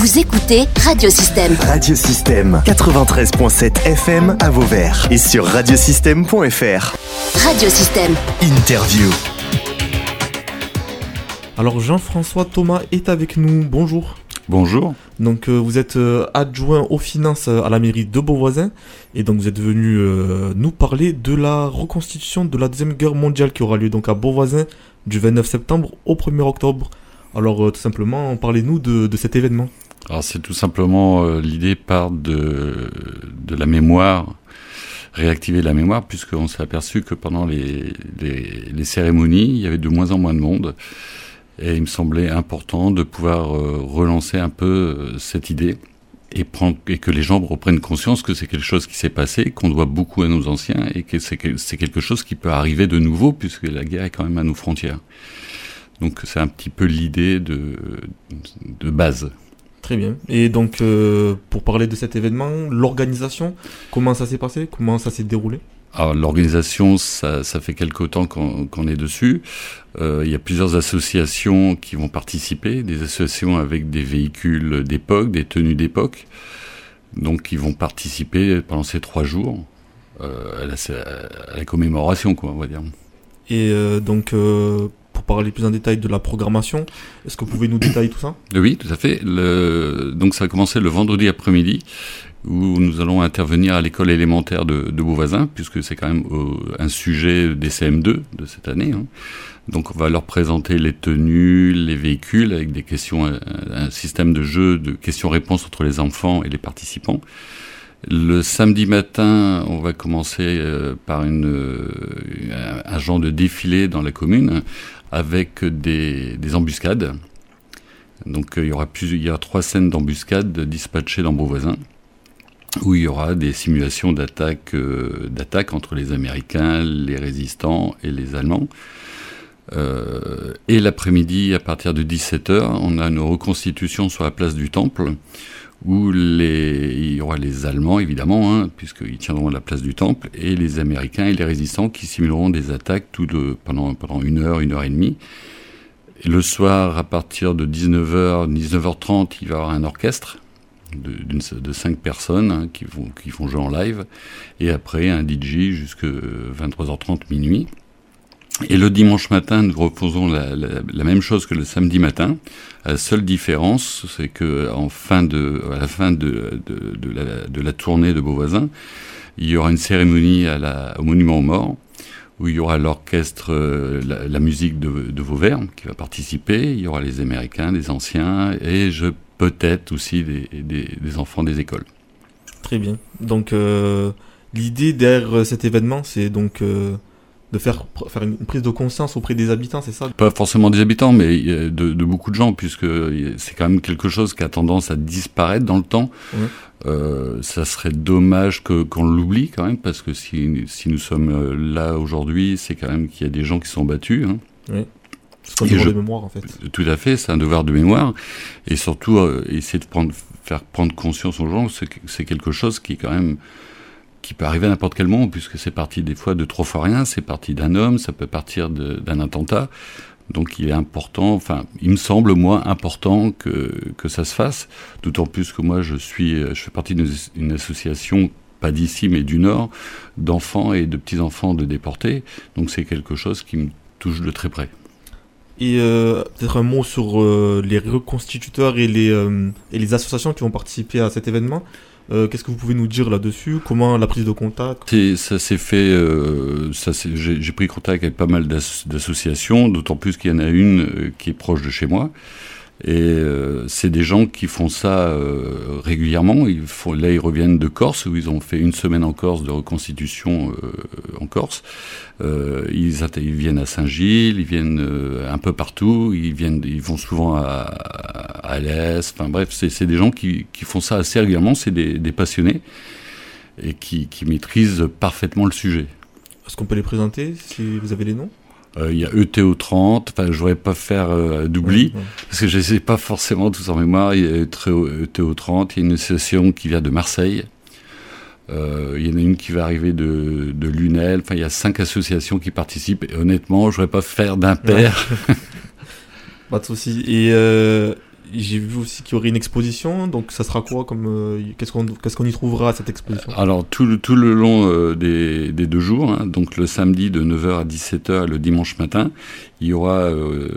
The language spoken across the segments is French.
Vous écoutez Radiosystème. Radiosystème 93.7 FM à Vauvert et sur radiosystème.fr. Radiosystème. Interview. Alors Jean-François Thomas est avec nous. Bonjour. Bonjour. Donc euh, vous êtes euh, adjoint aux finances à la mairie de Beauvoisin et donc vous êtes venu euh, nous parler de la reconstitution de la deuxième guerre mondiale qui aura lieu donc à Beauvoisin du 29 septembre au 1er octobre. Alors euh, tout simplement parlez-nous de, de cet événement. Alors c'est tout simplement euh, l'idée part de, de la mémoire, réactiver la mémoire, puisqu'on s'est aperçu que pendant les, les, cérémonies, il y avait de moins en moins de monde. Et il me semblait important de pouvoir euh, relancer un peu euh, cette idée et, prendre, et que les gens reprennent conscience que c'est quelque chose qui s'est passé, qu'on doit beaucoup à nos anciens et que c'est que- c'est quelque chose qui peut arriver de nouveau puisque la guerre est quand même à nos frontières. Donc c'est un petit peu l'idée de, de base. Très bien. Et donc euh, pour parler de cet événement, l'organisation, comment ça s'est passé? Comment ça s'est déroulé? Alors l'organisation, ça, ça fait quelque temps qu'on est dessus. Euh, il y a plusieurs associations qui vont participer, des associations avec des véhicules d'époque, des tenues d'époque. Donc ils vont participer pendant ces trois jours euh, à, la, à la commémoration, quoi, on va dire. Et donc pour parler plus en détail de la programmation, est-ce que vous pouvez nous détailler tout ça? Oui, tout à fait. Donc ça a commencé le vendredi après-midi où nous allons intervenir à l'école élémentaire de, de puisque c'est quand même euh, un sujet des CM2 de cette année. hein. Donc on va leur présenter les tenues, les véhicules, avec des questions, un, système de jeu de questions-réponses entre les enfants et les participants. Le samedi matin, on va commencer euh, par une, euh, un, un genre de défilé dans la commune avec des, des embuscades. Donc euh, il y aura trois scènes d'embuscade dispatchées dans Beauvoisin où il y aura des simulations d'attaque euh, entre les Américains, les résistants et les Allemands. Euh, et l'après-midi, à partir de 17h, on a une reconstitution sur la place du Temple, où il y aura les Allemands, évidemment, hein, puisqu'ils tiendront la place du Temple, et les Américains et les résistants qui simuleront des attaques tout pendant, une heure, une heure et demie. Le soir, à partir de 19h, 19h30, il va y avoir un orchestre de, cinq personnes hein, qui, vont, vont jouer en live, et après un DJ jusque 23h30 minuit. Et le dimanche matin, nous reposons la, même chose que le samedi matin. La seule différence, c'est que en fin de, à la fin de, la, tournée de Beauvoisin, il y aura une cérémonie à la, au Monument aux Morts, où il y aura l'orchestre, euh, la, musique de, de Vauvert qui va participer. Il y aura les Américains, les anciens, et je peut-être aussi des, des, des enfants des écoles. Très bien. Donc euh, l'idée derrière cet événement, c'est donc euh, de faire, faire une prise de conscience auprès des habitants, c'est ça Pas forcément des habitants, mais euh, de, de beaucoup de gens, puisque c'est quand même quelque chose qui a tendance à disparaître dans le temps. Euh, ça serait dommage que qu'on l'oublie quand même, parce que si, si nous sommes euh, là aujourd'hui, c'est quand même qu'il y a des gens qui sont battus. Hein. C'est un devoir je- de mémoire en fait. Tout à fait, c'est un devoir de mémoire, et surtout euh, essayer de prendre, faire prendre conscience aux gens, c'est quelque chose qui est quand même qui peut arriver à n'importe quel moment, puisque c'est parti des fois de trop fois rien, c'est parti d'un homme, ça peut partir d'un attentat. Donc il est important, enfin, il me semble, moi, important que, que ça se fasse, d'autant plus que moi, je suis, euh, je fais partie d'une association, pas d'ici, mais du Nord, d'enfants et de petits-enfants de déportés, donc c'est quelque chose qui me touche de très près. Et euh, peut-être un mot sur euh, les reconstituteurs et les, et les associations qui vont participer à cet événement? Euh, Qu'est-ce que vous pouvez nous dire là-dessus? Comment la prise de contact? Ça s'est fait. euh, J'ai pris contact avec pas mal d'asso- d'associations, d'autant plus qu'il y en a une euh, qui est proche de chez moi. Et euh, c'est des gens qui font ça euh, régulièrement. Ils font, là, ils reviennent de Corse, où ils ont fait une semaine en Corse de reconstitution euh, en Corse. Euh, ils, ils viennent à Saint-Gilles, ils viennent euh, un peu partout. Ils viennent, ils vont souvent à, à Alès. Enfin bref, c'est des gens qui, qui font ça assez régulièrement. C'est des, des passionnés et qui, qui maîtrisent parfaitement le sujet. Est-ce qu'on peut les présenter si vous avez les noms? Euh, Il y a ETO30, enfin je voudrais pas faire euh, d'oubli, Ouais, ouais. parce que je sais pas forcément tous en mémoire, il y a ETO30, il y a une association qui vient de Marseille, Euh, il y en a une qui va arriver de, de Lunel, enfin il y a cinq associations qui participent, et honnêtement je voudrais pas faire d'impair. Pas de souci. Et j'ai vu aussi qu'il y aurait une exposition, donc ça sera quoi comme euh, qu'est-ce qu'on qu'est-ce qu'on y trouvera à cette exposition? Alors tout le, tout le long euh, des, des, deux jours, hein, donc le samedi de 9h à 17h, le dimanche matin, il y aura euh,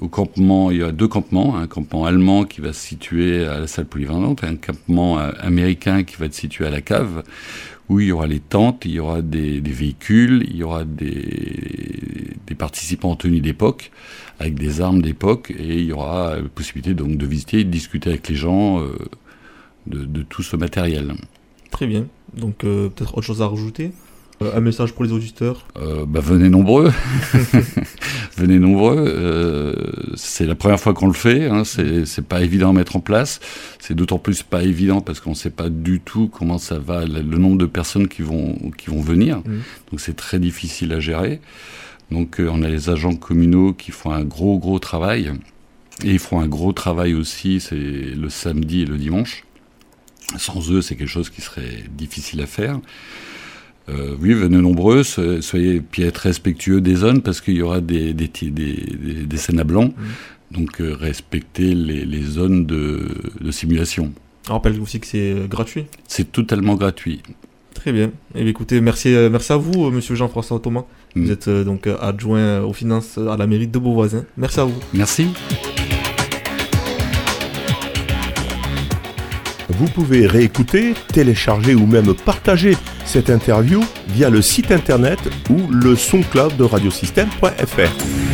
au campement, il y a deux campements, un campement allemand qui va se situer à la salle polyvalente, et un campement américain qui va être situé à la cave où il y aura les tentes, il y aura des, véhicules, il y aura des, participants en tenue d'époque avec des armes d'époque et il y aura la possibilité donc de visiter et de discuter avec les gens euh, de, tout ce matériel. Très bien. Donc euh, peut-être autre chose à rajouter? euh, un message pour les auditeurs? Euh, bah, Venez nombreux. venez nombreux. Euh, c'est la première fois qu'on le fait. Hein, c'est pas évident à mettre en place. C'est d'autant plus pas évident parce qu'on ne sait pas du tout comment ça va, le, nombre de personnes qui vont, qui vont venir. Mmh. Donc c'est très difficile à gérer. Donc euh, on a les agents communaux qui font un gros gros travail. Et ils font un gros travail aussi, c'est le samedi et le dimanche. Sans eux, c'est quelque chose qui serait difficile à faire. Euh, oui, venez nombreux, soyez puis être respectueux des zones parce qu'il y aura des, des, des, des, scènes à blanc. Mmh. Donc euh, respectez les, les zones de, de simulation. On rappelle aussi que c'est euh, gratuit. C'est totalement gratuit. Très bien. Et eh écoutez, merci, euh, merci à vous, monsieur Jean-François Thomas. Mmh. Vous êtes donc adjoint aux finances à la mairie de Beauvoisin. Merci à vous. Merci. Vous pouvez réécouter, télécharger ou même partager cette interview via le site internet ou le son cloud de radiosystème.fr.